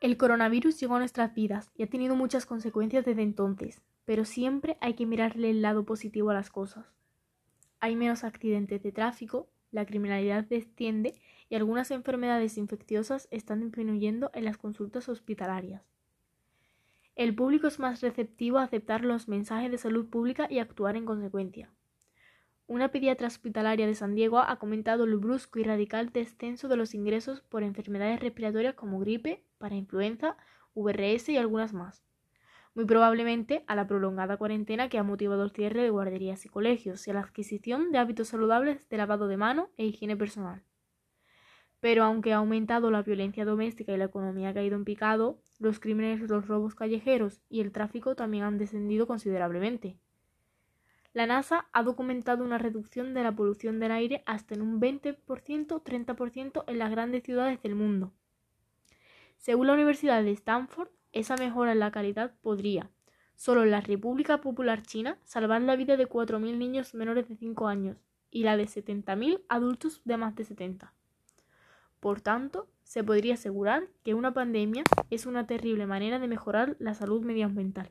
El coronavirus llegó a nuestras vidas y ha tenido muchas consecuencias desde entonces, pero siempre hay que mirarle el lado positivo a las cosas. Hay menos accidentes de tráfico, la criminalidad desciende y algunas enfermedades infecciosas están disminuyendo en las consultas hospitalarias. El público es más receptivo a aceptar los mensajes de salud pública y actuar en consecuencia. Una pediatra hospitalaria de San Diego ha comentado el brusco y radical descenso de los ingresos por enfermedades respiratorias como gripe, para influenza, VRS y algunas más. Muy probablemente a la prolongada cuarentena que ha motivado el cierre de guarderías y colegios y a la adquisición de hábitos saludables de lavado de mano e higiene personal. Pero aunque ha aumentado la violencia doméstica y la economía ha caído en picado, los crímenes, los robos callejeros y el tráfico también han descendido considerablemente. La NASA ha documentado una reducción de la polución del aire hasta en un 20-30% en las grandes ciudades del mundo. Según la Universidad de Stanford, esa mejora en la calidad podría, solo en la República Popular China, salvar la vida de 4.000 niños menores de 5 años y la de 70.000 adultos de más de 70. Por tanto, se podría asegurar que una pandemia es una terrible manera de mejorar la salud medioambiental.